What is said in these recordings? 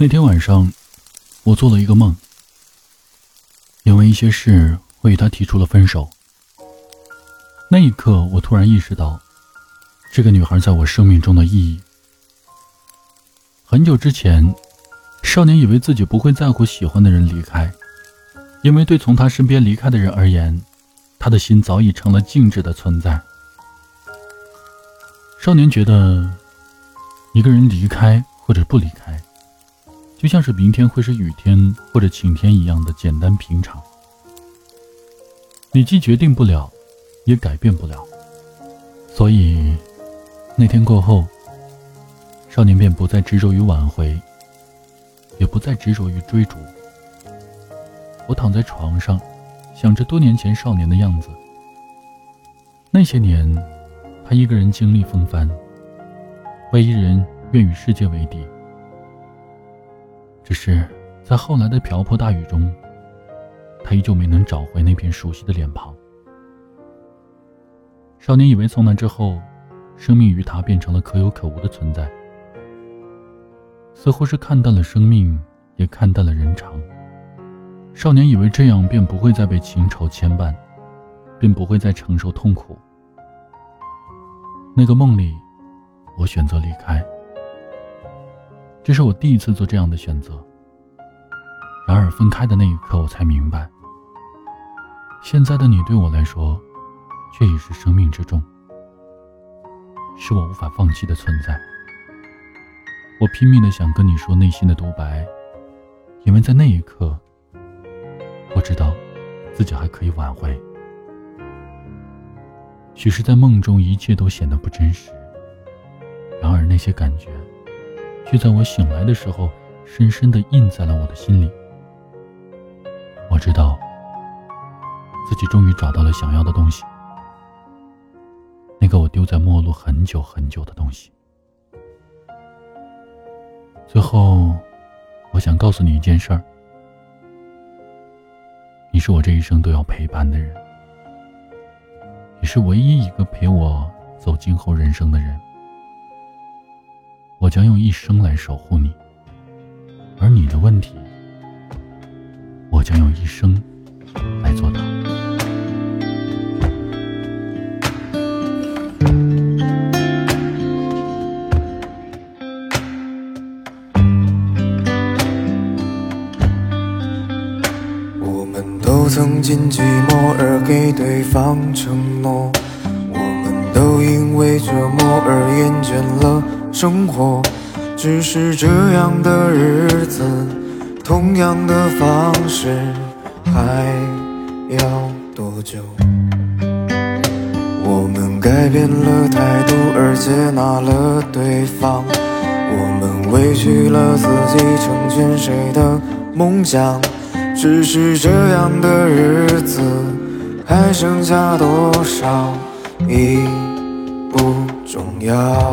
那天晚上，我做了一个梦，因为一些事，我与他提出了分手。那一刻，我突然意识到，这个女孩在我生命中的意义。很久之前，少年以为自己不会在乎喜欢的人离开，因为对从他身边离开的人而言，他的心早已成了静止的存在。少年觉得，一个人离开或者不离开。就像是明天会是雨天或者晴天一样的简单平常，你既决定不了，也改变不了。所以，那天过后，少年便不再执着于挽回，也不再执着于追逐。我躺在床上，想着多年前少年的样子。那些年，他一个人经历风帆，为一人愿与世界为敌。只是在后来的瓢泼大雨中，他依旧没能找回那片熟悉的脸庞。少年以为从那之后，生命于他变成了可有可无的存在，似乎是看淡了生命，也看淡了人长。少年以为这样便不会再被情仇牵绊，便不会再承受痛苦。那个梦里，我选择离开。这是我第一次做这样的选择。然而分开的那一刻，我才明白，现在的你对我来说，却已是生命之重，是我无法放弃的存在。我拼命的想跟你说内心的独白，因为在那一刻，我知道自己还可以挽回。许是在梦中，一切都显得不真实。然而那些感觉。却在我醒来的时候，深深的印在了我的心里。我知道，自己终于找到了想要的东西，那个我丢在陌路很久很久的东西。最后，我想告诉你一件事儿：你是我这一生都要陪伴的人，你是唯一一个陪我走今后人生的人。我将用一生来守护你，而你的问题，我将用一生来做到。我们都曾经寂寞而给对方承诺，我们都因为折磨而厌倦了。生活只是这样的日子，同样的方式，还要多久？我们改变了态度而接纳了对方，我们委屈了自己成全谁的梦想？只是这样的日子，还剩下多少已不重要。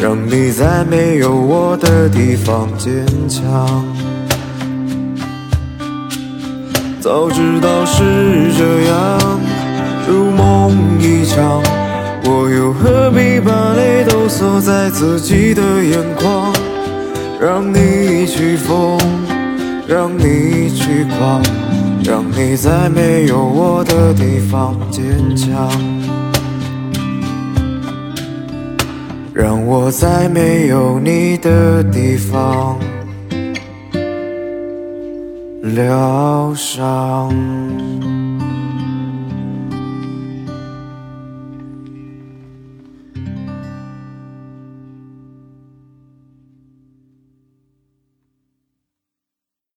让你在没有我的地方坚强。早知道是这样，如梦一场，我又何必把泪都锁在自己的眼眶？让你去疯，让你去狂，让你在没有我的地方坚强。让我在没有你的地方疗伤。